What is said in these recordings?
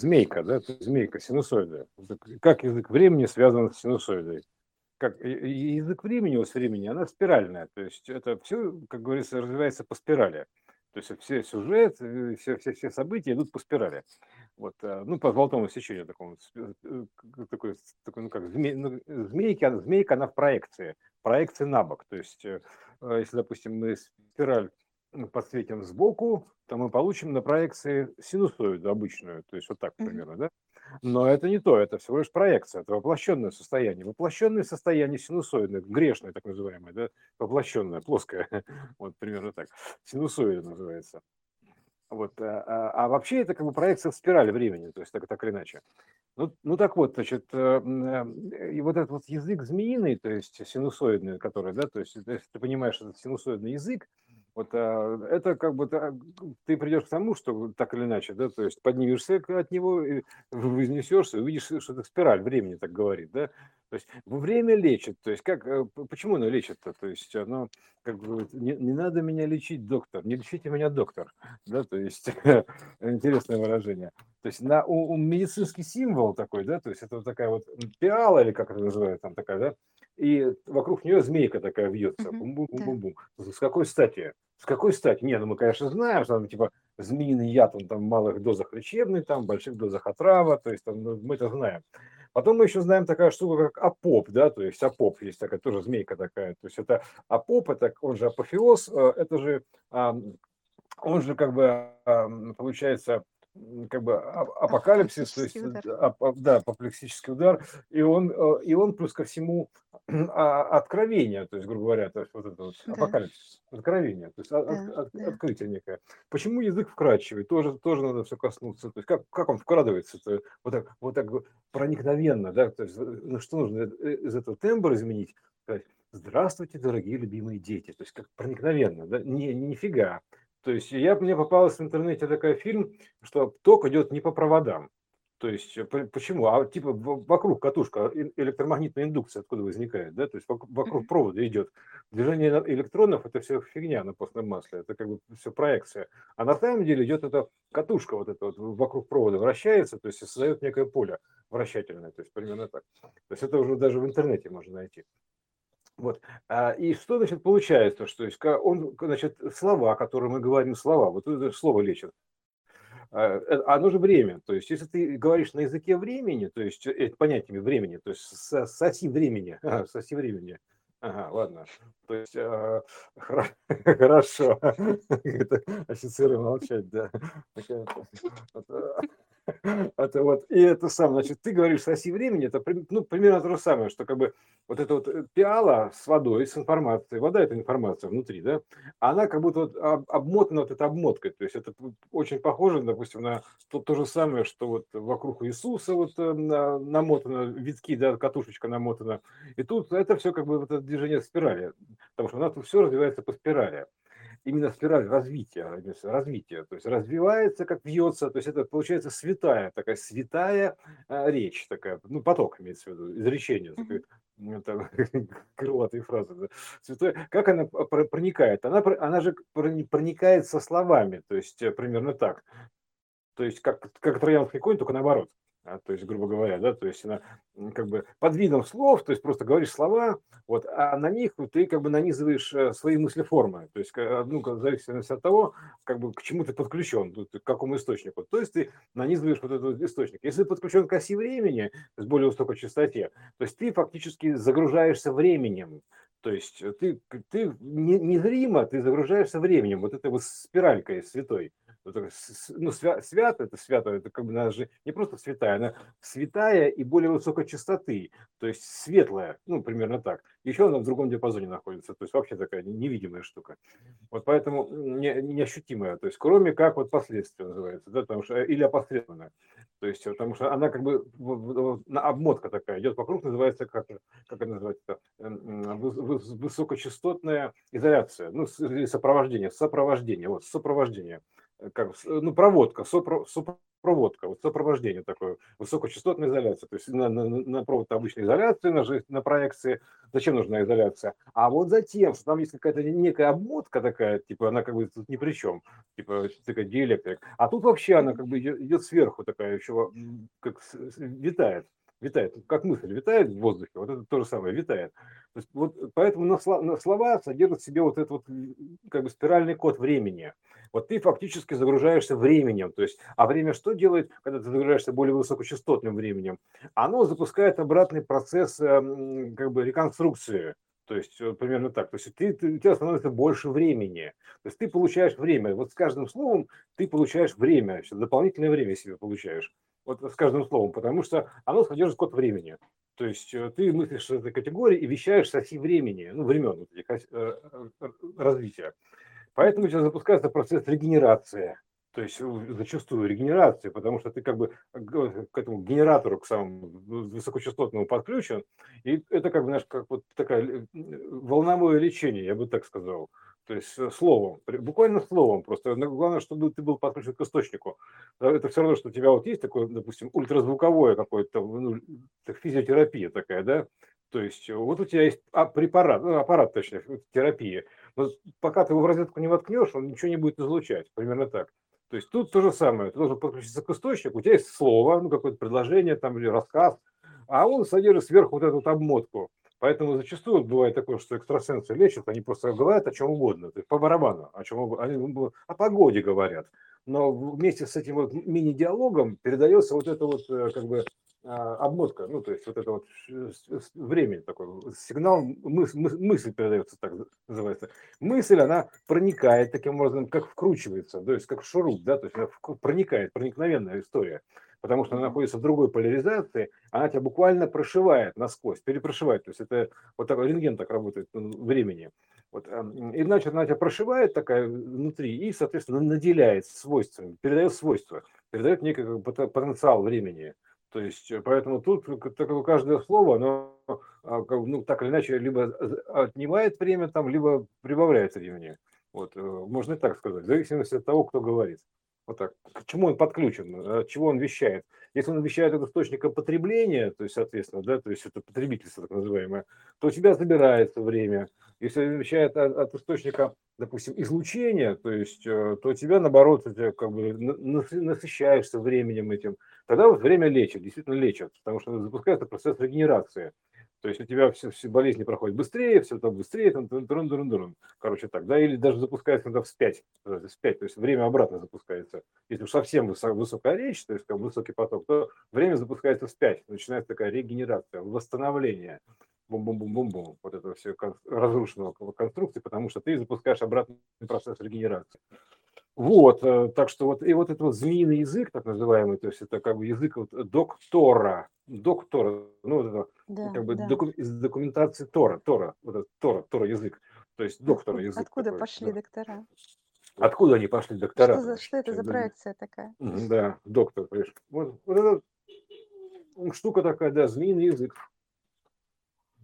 змейка, да, змейка, синусоида. Как язык времени связан с синусоидой? Как язык времени, ось времени, она спиральная, то есть это все, как говорится, развивается по спирали. То есть все сюжет, э, все, все, все события идут по спирали. Вот, э, ну, по золотому сечению такому, э, такой, такой ну, как зме, ну, змейка, змейка, она в проекции, проекции на бок. То есть, если, допустим, мы спираль подсветим сбоку, то мы получим на проекции синусоиду обычную, то есть вот так примерно, да? Но это не то, это всего лишь проекция, это воплощенное состояние. Воплощенное состояние синусоидное, грешное так называемое, да? воплощенное, плоское, вот примерно так. Синусоида называется. Вот, а, а, а вообще это как бы проекция в спирали времени, то есть так, так или иначе. Ну, ну так вот, значит, э, э, и вот этот вот язык змеиный, то есть синусоидный, который, да, то есть если ты понимаешь этот синусоидный язык, вот а, это как бы ты придешь к тому, что так или иначе, да, то есть поднимешься от него, и вознесешься, увидишь, что это спираль времени так говорит, да. То есть время лечит, то есть как, э, почему оно лечит-то? То есть оно как бы не, не надо меня лечить, доктор, не лечите меня, доктор, да, то есть интересное выражение. То есть на у, у медицинский символ такой, да, то есть это вот такая вот пиала или как это называется там такая, да, и вокруг нее змейка такая вьется. Бум-бум-бум-бум. С какой стати? С какой стати? Не, ну мы, конечно, знаем, что там типа змеиный яд, он там в малых дозах лечебный, там в больших дозах отрава, то есть там, ну, мы это знаем. Потом мы еще знаем такая штука, как апоп, да, то есть апоп есть такая тоже змейка такая, то есть это апоп, это он же апофеоз, э, это же, он же как бы получается как бы апокалипсис, то есть, удар. да, апоплексический удар, и он, э, и он плюс ко всему а, откровение, то есть, грубо говоря, то есть вот это вот да. апокалипсис, откровение, то есть да, от, от, да. открытие некое. Почему язык вкрадчивый? Тоже, тоже надо все коснуться. То есть как, как он вкрадывается? -то? Вот так, вот так проникновенно, да, то есть ну, что нужно э, из этого тембра изменить? Здравствуйте, дорогие любимые дети. То есть как проникновенно, да? Не, нифига. То есть я, мне попалась в интернете такой фильм, что ток идет не по проводам. То есть э, почему? А типа вокруг катушка электромагнитная индукция откуда возникает, да? То есть вокруг провода идет. Движение электронов это все фигня на постном масле, это как бы все проекция. А на самом деле идет эта катушка вот эта вот вокруг провода вращается, то есть создает некое поле вращательное, то есть примерно так. То есть это уже даже в интернете можно найти. Вот. А, и что, значит, получается, что есть, он, значит, слова, которые мы говорим, слова, вот это слово лечит, а, э, оно же время. То есть, если ты говоришь на языке времени, то есть это понятиями времени, то есть соси времени, соси времени, Ага, ладно. То есть, э, хорошо. Это офицеры молчать, да. Это вот, и это сам, значит, ты говоришь соси времени, это ну, примерно то же самое, что как бы вот эта вот э, пиала с водой, с информацией, вода – это информация внутри, да, она как будто вот обмотана вот этой обмоткой, то есть это очень похоже, допустим, на то, то же самое, что вот вокруг Иисуса вот э, намотано, витки, да, катушечка намотана, и тут это все как бы вот это движение спирали, потому что у нас тут все развивается по спирали именно спираль развития, развития, то есть развивается, как вьется, то есть это получается святая, такая святая а, речь, такая, ну, поток имеется в виду, изречение, такой, ну, там, крылатые фразы. Да. Святой, как она проникает? Она, она же проникает со словами, то есть э, примерно так. То есть как, как троянский конь, только наоборот. А, то есть, грубо говоря, да, то есть она как бы под видом слов, то есть просто говоришь слова, вот, а на них ты как бы нанизываешь э, свои мысли-формы, то есть, ну, в зависимости от того, как бы к чему ты подключен, к какому источнику, то есть ты нанизываешь вот этот источник. Если ты подключен к оси времени, есть более высокой частоте, то есть ты фактически загружаешься временем, то есть ты, ты незримо, ты загружаешься временем, вот этой вот спиралькой святой ну, свя, свято, это свято, это как бы она же не просто святая, она святая и более высокой частоты, то есть светлая, ну, примерно так. Еще она в другом диапазоне находится, то есть вообще такая невидимая штука. Вот поэтому не, неощутимая, то есть кроме как вот последствия называется, да, потому что, или опосредованная. То есть, потому что она как бы обмотка такая идет вокруг, называется, как, как это называется, высокочастотная изоляция, ну, сопровождение, сопровождение, вот, сопровождение. Как, ну, проводка, сопро, сопроводка, вот сопровождение такое, высокочастотная изоляция. То есть на, на, на провод обычной изоляции, на, на проекции. Зачем нужна изоляция? А вот затем, что там есть какая-то некая обмотка такая, типа она как бы тут ни при чем, типа такая диэлектрик. А тут вообще она как бы идет сверху такая еще, как витает витает, как мысль витает в воздухе, вот это то же самое, витает. То есть, вот, поэтому на, слова, на слова содержат в себе вот этот вот как бы спиральный код времени. Вот ты фактически загружаешься временем. То есть, а время что делает, когда ты загружаешься более высокочастотным временем? Оно запускает обратный процесс эм, как бы реконструкции. То есть примерно так. То есть ты, ты, у тебя становится больше времени. То есть ты получаешь время. Вот с каждым словом ты получаешь время, дополнительное время себе получаешь вот с каждым словом, потому что оно содержит код времени. То есть э, ты мыслишь этой категории и вещаешь с оси времени, ну, времен вот этих, э, э, развития. Поэтому тебя запускается процесс регенерации. То есть зачастую регенерации, потому что ты как бы к этому генератору, к самому высокочастотному подключен, и это как бы, знаешь, как вот такая волновое лечение, я бы так сказал то есть э, словом, буквально словом просто. Главное, чтобы ты был подключен к источнику. Это все равно, что у тебя вот есть такое, допустим, ультразвуковое какое-то, ну, физиотерапия такая, да, то есть э, вот у тебя есть а, препарат, ну, аппарат, точнее, терапии. Но пока ты его в розетку не воткнешь, он ничего не будет излучать. Примерно так. То есть тут то же самое. Ты должен подключиться к источнику, у тебя есть слово, ну, какое-то предложение там или рассказ, а он содержит сверху вот эту вот обмотку. Поэтому зачастую бывает такое, что экстрасенсы лечат, они просто говорят о чем угодно, по барабану, о чем они о погоде говорят. Но вместе с этим вот мини-диалогом передается вот это вот э, как бы обмотка, ну, то есть вот это вот время такой, сигнал, мыс, мысль передается, так называется. Мысль, она проникает таким образом, как вкручивается, то есть как шуруп, да, то есть она проникает, проникновенная история потому что она находится в другой поляризации, она тебя буквально прошивает насквозь, перепрошивает. То есть это вот такой рентген так работает времени. Вот, и значит, она тебя прошивает такая внутри и, соответственно, наделяет свойствами, передает свойства, передает некий потенциал времени. То есть, э, поэтому тут каждое слово, оно а, ну, так или иначе либо отнимает время, там, либо прибавляет времени. Вот, э, можно и так сказать, в зависимости от того, кто говорит. Вот так. К чему он подключен, от чего он вещает? Если он вещает от источника потребления, то есть, соответственно, да, то есть это потребительство так называемое, то у тебя забирается время. Если он вещает от, от источника, допустим, излучения, то есть, э, то у тебя, наоборот, ты как бы насыщаешься временем этим. Тогда вот время лечит, действительно лечит, потому что запускается процесс регенерации. То есть у тебя все, все болезни проходят быстрее, все там быстрее, там, трун, трун, трун, трун, короче так, да, или даже запускается иногда вспять, вспять, то есть время обратно запускается. Если уж совсем высок, высокая речь, то есть как высокий поток, то время запускается вспять, начинается такая регенерация, восстановление, бум-бум-бум-бум-бум, вот это все разрушенного конструкции, потому что ты запускаешь обратный процесс регенерации. Вот, э, так что вот, и вот этот вот змеиный язык, так называемый, то есть это как бы язык вот доктора, доктора, ну, вот это, да, как бы да. доку, из документации Тора, Тора, вот это Тора, Тора язык, то есть доктора язык. Откуда такой, пошли да. доктора? Откуда они пошли, доктора? Что, за, что это за проекция такая? Да, доктор, понимаешь. Вот, вот эта штука такая, да, змеиный язык.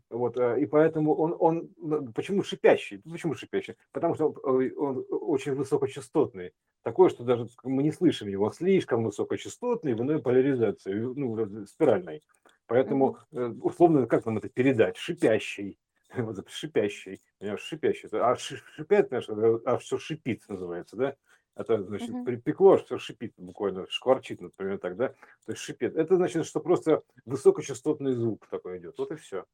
Вот, э, и поэтому он, он, почему шипящий? Почему шипящий? Потому что он, э, он очень высокочастотный. Такое, что даже мы не слышим его. Слишком высокочастотный в иной поляризации, ну, спиральной. Поэтому, э, условно, как нам это передать? Шипящий. Вот, шипящий. Шипящий. А шипят, знаешь, а все шипит называется, да? Это значит, uh-huh. припекло, что шипит буквально, шкварчит, например, так, да? То есть шипит. Это значит, что просто высокочастотный звук такой идет. Вот и все.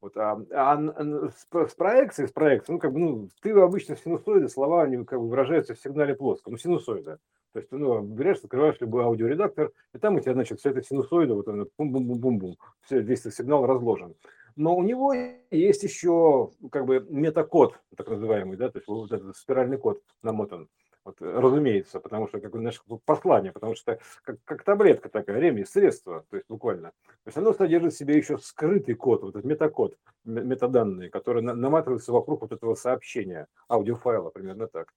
Вот, а, а с, с проекцией, с проекцией, ну, как бы, ну, ты обычно синусоиды, слова, они как бы выражаются в сигнале плоско, ну, синусоида. То есть, ну, берешь, открываешь любой аудиоредактор, и там у тебя, значит, все это синусоида, вот он, бум-бум-бум-бум-бум, все, весь этот сигнал разложен. Но у него есть еще, как бы, метакод, так называемый, да, то есть вот этот спиральный код намотан. Вот, разумеется, потому что как наше послание, потому что как, как таблетка такая, ремень, средство, то есть буквально. То есть оно содержит в себе еще скрытый код, вот этот метакод, метаданные, которые наматываются вокруг вот этого сообщения, аудиофайла, примерно так.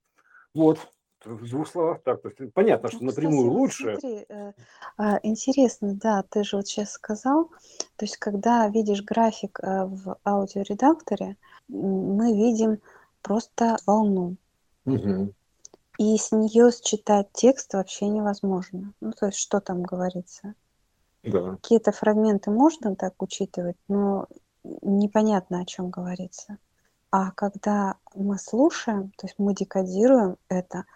Вот, в двух словах так. То есть понятно, что ну, напрямую кстати, лучше. Смотри, э, а, интересно, да, ты же вот сейчас сказал, то есть когда видишь график э, в аудиоредакторе, мы видим просто волну. Угу. И с нее считать текст вообще невозможно. Ну, то есть, что там говорится. Да. Какие-то фрагменты можно так учитывать, но непонятно, о чем говорится. А когда мы слушаем, то есть мы декодируем это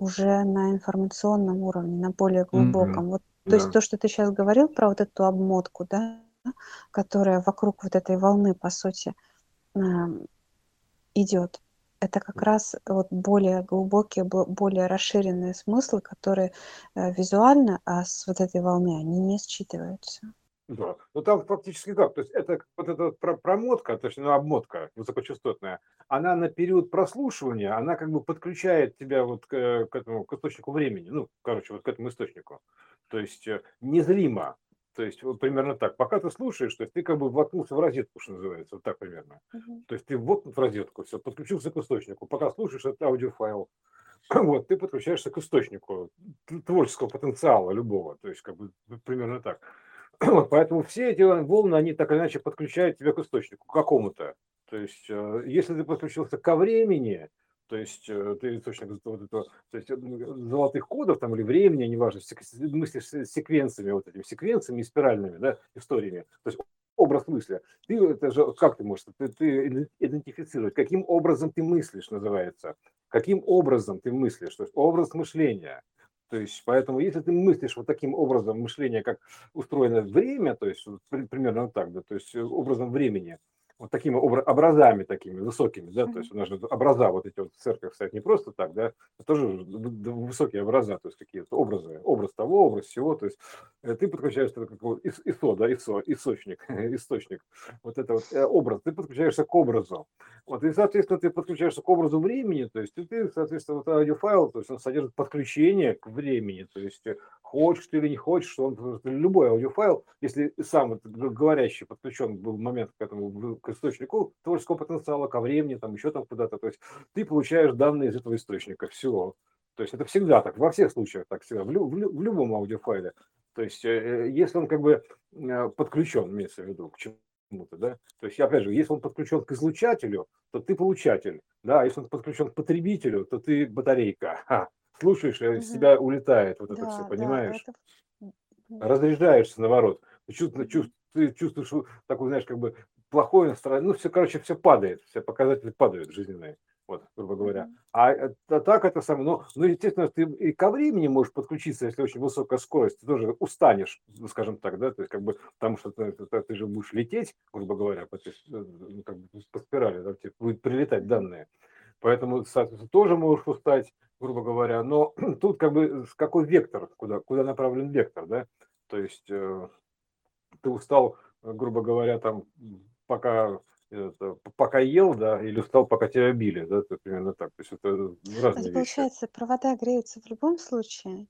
уже на информационном уровне, на более глубоком. Вот, то Да. есть то, что ты сейчас говорил про вот эту обмотку, да, которая вокруг вот этой волны, по сути, эм, идет, это как раз вот более глубокие, более расширенные смыслы, которые э, визуально, а с вот этой волны они не считываются. Да. Ну там фактически как? То есть это вот эта промотка, точнее, ну, обмотка высокочастотная, она на период прослушивания, она как бы подключает тебя вот к, к этому, к источнику времени, ну, короче, вот к этому источнику. То есть э, незримо. То есть вот примерно так. Пока ты слушаешь, то есть ты как бы воткнулся в розетку, что называется, вот так примерно. Мгм. То есть ты воткнут в розетку, все, подключился к источнику. Пока слушаешь этот аудиофайл, вот, ты подключаешься к источнику творческого потенциала любого. То есть как бы примерно так. Вот, поэтому все эти волны, они так или иначе подключают тебя к источнику, к какому-то. То есть, э, если ты подключился ко времени, то есть э, ты источник вот этого, то есть, э, золотых кодов там или времени, неважно, мыслишь секвенциями, вот этими секвенциями спиральными, да, историями. То есть образ мысли. Ты это же как ты можешь ты, ты идентифицировать, каким образом ты мыслишь, называется. Каким образом ты мыслишь, то есть образ мышления. То есть, поэтому, если ты мыслишь вот таким образом мышления, как устроено время, то есть примерно так, да, то есть э, образом времени, вот такими обра- образами такими высокими, да, то есть у нас же образа вот эти вот в церковь стоят не просто так, да, это тоже высокие образа, то есть какие-то образы, образ того, образ всего, то есть э, ты подключаешься как вот ис- ИСО, да, ИСО, источник, источник, вот это вот э, образ, ты подключаешься к образу, вот, и, соответственно, ты подключаешься к образу времени, то есть ты, соответственно, вот аудиофайл, то есть он содержит подключение к времени, то есть э, хочешь ты или не хочешь, что он любой аудиофайл, если сам говорящий подключен был момент к этому к источнику творческого потенциала, ко времени, там еще там куда-то, то есть ты получаешь данные из этого источника, все. То есть это всегда так, во всех случаях так всегда, в, лю- в лю- в любом аудиофайле. То есть э, э, если он как бы э, подключен, имеется в виду, к чему-то, да, то есть опять же, если он подключен к излучателю, то ты получатель, да, а если он подключен к потребителю, то ты батарейка. Ха. Слушаешь, из Мгм. тебя улетает вот это Да, все, да, понимаешь? это м, м, разряжаешься наоборот. Чувствуешь, мгм. чувств- ты чувствуешь такое, знаешь, как бы плохое настроение. Ну, все, короче, все падает, все показатели падают жизненные, вот, грубо говоря. А это, так это самое, ну, ну, естественно, ты и ко времени можешь подключиться, если очень высокая скорость, ты тоже устанешь, ну, скажем так, да, то есть как бы, потому что ты, ты- ты же будешь лететь, грубо говоря, по, э, ну, как бы по спирали, да, тебе будет прилетать данные. Поэтому, соответственно, тоже можешь устать, грубо говоря. Но тут как бы какой вектор, куда, куда направлен вектор, да? То есть э, ты устал, грубо говоря, там, пока это, п- пока ел, да, или устал, пока тебя били, да, это примерно так. То есть это Это разные вещи. получается, провода греются в любом случае,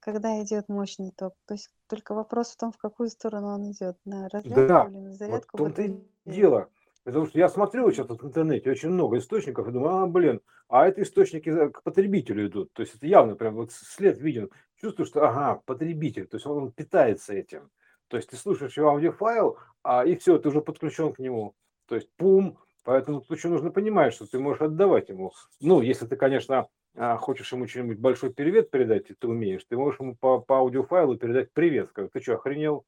когда идет мощный ток. То есть только вопрос в том, в какую сторону он идет, на разрядку Да, или на вот зарядку том-то и батареи. дело. Потому что я смотрю сейчас вот в интернете очень много источников и думаю, а, блин, а это источники к потребителю идут. То есть это явно прям вот след виден. Чувствую, что, ага, потребитель, то есть он питается этим. То есть ты слушаешь его аудиофайл, а, и все, ты уже подключен к нему. То есть пум, поэтому тут еще нужно понимать, что ты можешь отдавать ему. Ну, если ты, конечно, а, хочешь ему что-нибудь большой привет передать, и ты умеешь, ты можешь ему по, по аудиофайлу передать привет. Сказать, ты что, охренел?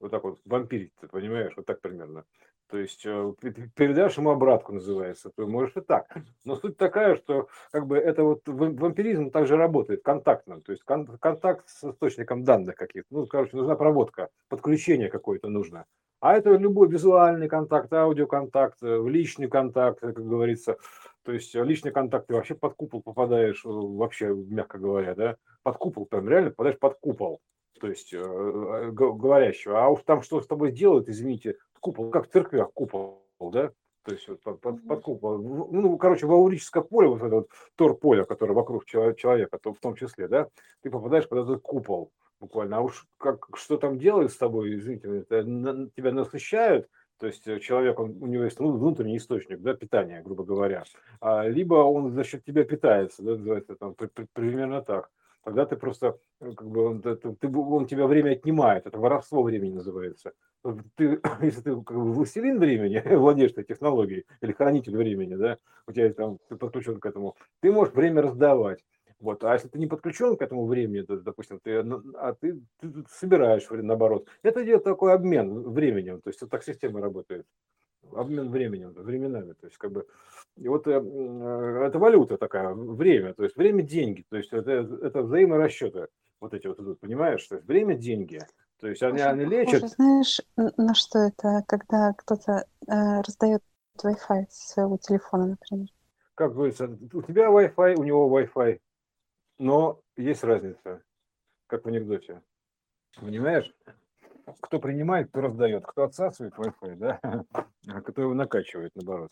Вот так вот вампирить, ты понимаешь, вот так примерно. То есть э, ты- ты передашь ему обратку, называется, то можешь и так. Но суть такая, что как бы это вот ва- вампиризм также работает контактно, то есть кон- контакт с источником данных каких-то. Ну, короче, нужна проводка, подключение какое-то нужно. А это любой визуальный контакт, аудиоконтакт, э, личный контакт, как говорится. То есть э, личный контакт, ты вообще под купол попадаешь, э, вообще, мягко говоря, да, под купол, прям реально попадаешь под купол то есть говорящего. А уж там что с тобой сделают, извините, купол, как в церквях купол, да? То есть вот под, под, под купол. Ну, короче, в аурическое поле, вот это вот тор-поле, которое вокруг чело- человека, то в том числе, да, ты попадаешь под этот купол буквально. А уж как, что там делают с тобой, извините, это на- тебя насыщают, то есть э, человек, он, у него есть ну, внутренний источник да, питания, грубо говоря, а, либо он за счет тебя питается, да, называется там при- при- примерно так. Тогда ты просто э, как бы он, ты, он тебя время отнимает, это воровство времени называется. Ты, если ты как бы властелин времени, владеешь этой технологией, или хранитель времени, да, у тебя там ты подключен к этому, ты можешь время раздавать. Вот. А если ты не подключен к этому времени, то, допустим, ты, а ты, ты собираешь, наоборот, это идет такой обмен временем, то есть вот так система работает обмен временем, временами. То есть, как бы, и вот э, э, это валюта такая, время, то есть время деньги, то есть это, это взаиморасчеты, вот эти вот идут, понимаешь? То есть время деньги. То есть они, они лечат. Похоже, знаешь, на что это, когда кто-то э, раздает Wi-Fi со своего телефона, например? Как говорится, у тебя Wi-Fi, у него Wi-Fi, но есть разница, как в анекдоте. Понимаешь? кто принимает, кто раздает, кто отсасывает Wi-Fi, да, а кто его накачивает, наоборот.